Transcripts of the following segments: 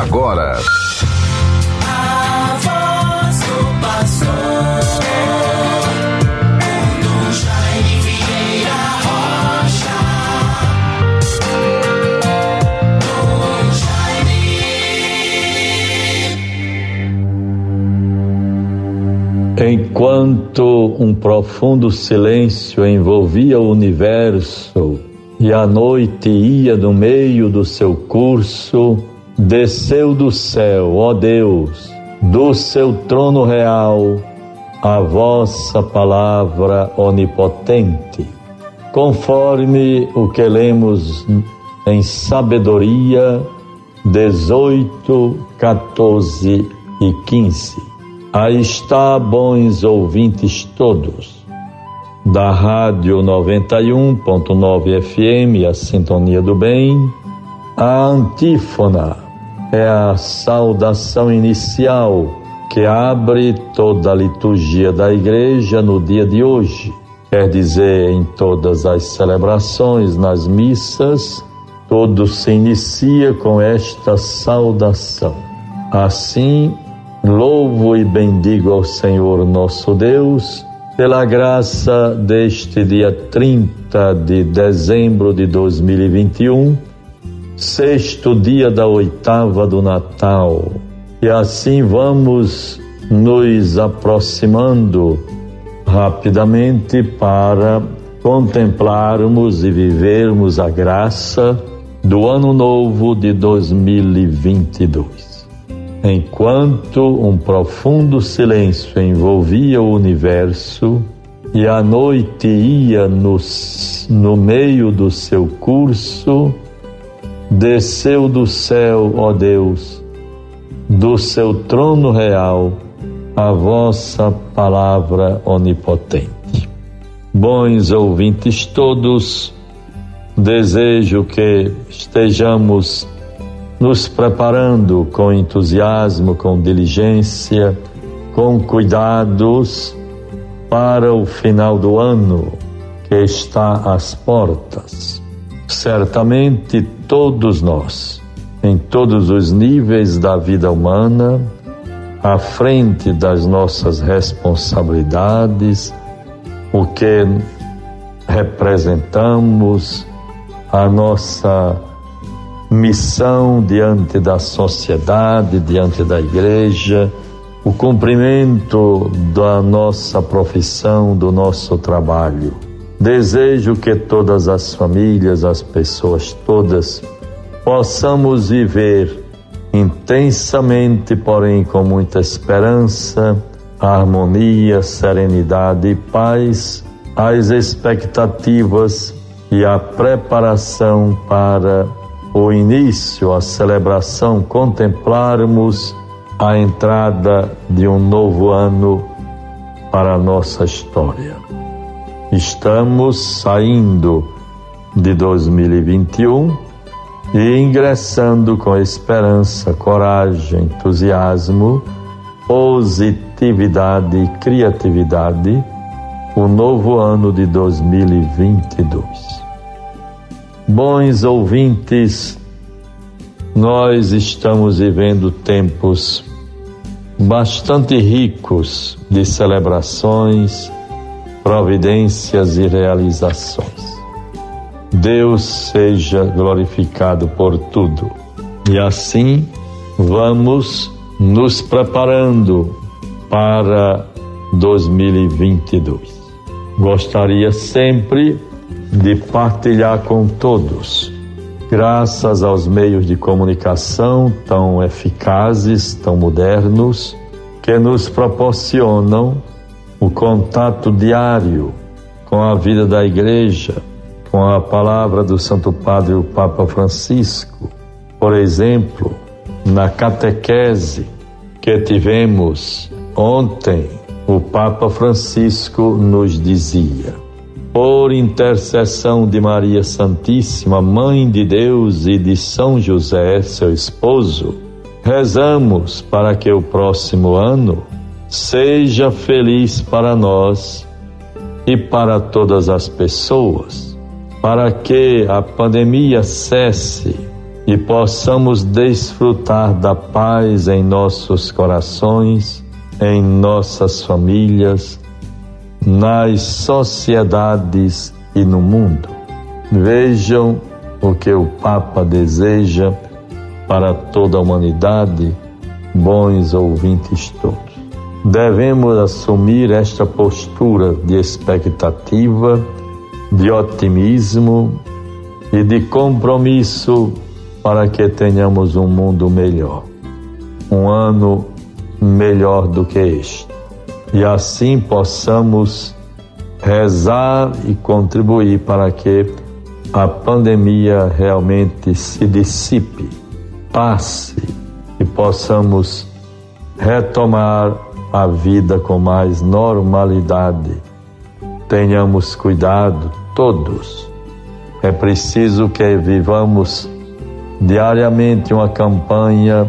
agora. Enquanto um profundo silêncio envolvia o universo e a noite ia no meio do seu curso, desceu do céu, ó Deus, do seu trono real, a vossa palavra onipotente, conforme o que lemos em Sabedoria 18, 14 e 15. Aí está, bons ouvintes todos da Rádio 91.9 FM, a Sintonia do Bem, a antífona é a saudação inicial que abre toda a liturgia da igreja no dia de hoje. Quer dizer, em todas as celebrações, nas missas, tudo se inicia com esta saudação. Assim, louvo e bendigo ao Senhor nosso Deus pela graça deste dia 30 de dezembro de 2021, sexto dia da oitava do Natal. E assim vamos nos aproximando rapidamente para contemplarmos e vivermos a graça do ano novo de 2022. Enquanto um profundo silêncio envolvia o universo e a noite ia no, no meio do seu curso, desceu do céu, ó Deus, do seu trono real, a vossa palavra onipotente. Bons ouvintes todos, desejo que estejamos nos preparando com entusiasmo, com diligência, com cuidados para o final do ano que está às portas. Certamente todos nós, em todos os níveis da vida humana, à frente das nossas responsabilidades, o que representamos, a nossa missão diante da sociedade, diante da igreja, o cumprimento da nossa profissão, do nosso trabalho. Desejo que todas as famílias, as pessoas todas, possamos viver intensamente, porém com muita esperança, harmonia, serenidade e paz, as expectativas e a preparação para o início, a celebração, contemplarmos a entrada de um novo ano para a nossa história. Estamos saindo de 2021 e ingressando com esperança, coragem, entusiasmo, positividade e criatividade o novo ano de 2022. Bons ouvintes, nós estamos vivendo tempos bastante ricos de celebrações, providências e realizações. Deus seja glorificado por tudo. E assim vamos nos preparando para 2022. Gostaria sempre de partilhar com todos. Graças aos meios de comunicação tão eficazes, tão modernos, que nos proporcionam o contato diário com a vida da igreja, com a palavra do Santo Padre, o Papa Francisco. Por exemplo, na catequese que tivemos ontem, o Papa Francisco nos dizia: por intercessão de Maria Santíssima, Mãe de Deus e de São José, seu esposo, rezamos para que o próximo ano seja feliz para nós e para todas as pessoas, para que a pandemia cesse e possamos desfrutar da paz em nossos corações, em nossas famílias, nas sociedades e no mundo. Vejam o que o Papa deseja para toda a humanidade, bons ouvintes todos. Devemos assumir esta postura de expectativa, de otimismo e de compromisso para que tenhamos um mundo melhor, um ano melhor do que este. E assim possamos rezar e contribuir para que a pandemia realmente se dissipe, passe e possamos retomar a vida com mais normalidade. Tenhamos cuidado, todos. É preciso que vivamos diariamente uma campanha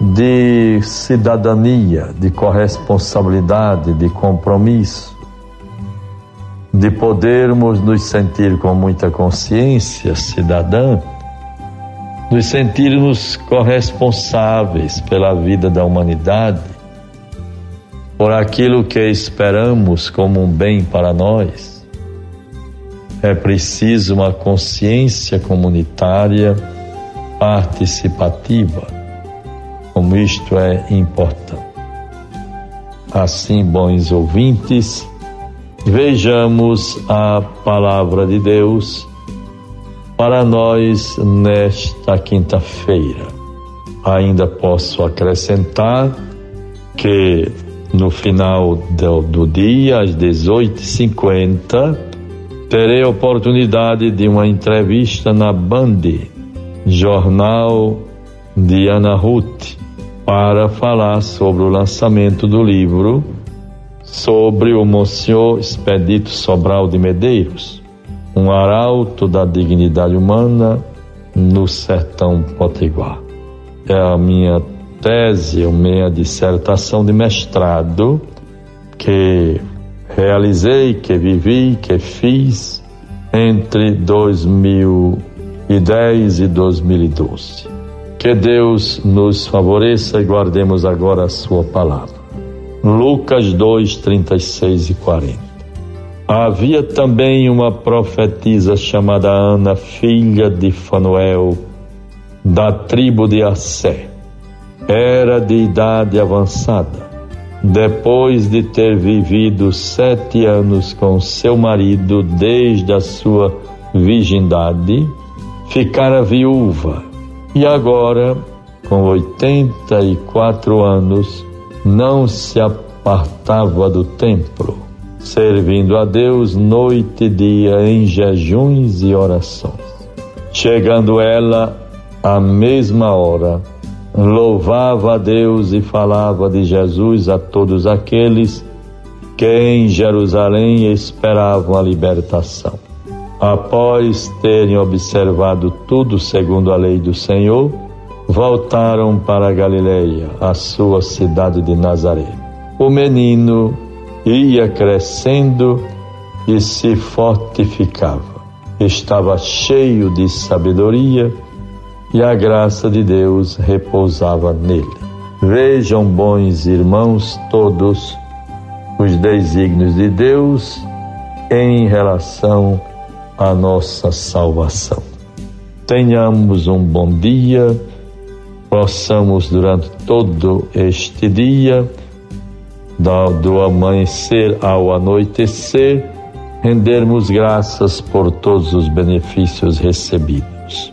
de cidadania, de corresponsabilidade, de compromisso, de podermos nos sentir com muita consciência cidadã, nos sentirmos corresponsáveis pela vida da humanidade, por aquilo que esperamos como um bem para nós. É preciso uma consciência comunitária participativa, como isto é importante. Assim, bons ouvintes, vejamos a palavra de Deus para nós nesta quinta-feira. Ainda posso acrescentar que no final do, do dia, às 18h50, terei a oportunidade de uma entrevista na Band Jornal de Ana Ruth para falar sobre o lançamento do livro sobre o Monsenhor Expedito Sobral de Medeiros, um arauto da dignidade humana no sertão potiguar. É a minha tese, a minha dissertação de mestrado que realizei, que vivi, que fiz entre 2000 2010 e 2012. Que Deus nos favoreça e guardemos agora a Sua palavra. Lucas 2, 36 e 40. Havia também uma profetisa chamada Ana, filha de Fanuel, da tribo de Assé. Era de idade avançada. Depois de ter vivido sete anos com seu marido desde a sua virgindade, ficara viúva e agora, com 84 anos, não se apartava do templo, servindo a Deus noite e dia em jejuns e orações. Chegando ela à mesma hora, louvava a Deus e falava de Jesus a todos aqueles que em Jerusalém esperavam a libertação. Após terem observado tudo segundo a lei do Senhor, voltaram para Galileia, a sua cidade de Nazaré. O menino ia crescendo e se fortificava. Estava cheio de sabedoria e a graça de Deus repousava nele. Vejam, bons irmãos, todos os desígnios de Deus em relação a nossa salvação. Tenhamos um bom dia, possamos durante todo este dia, do amanhecer ao anoitecer, rendermos graças por todos os benefícios recebidos.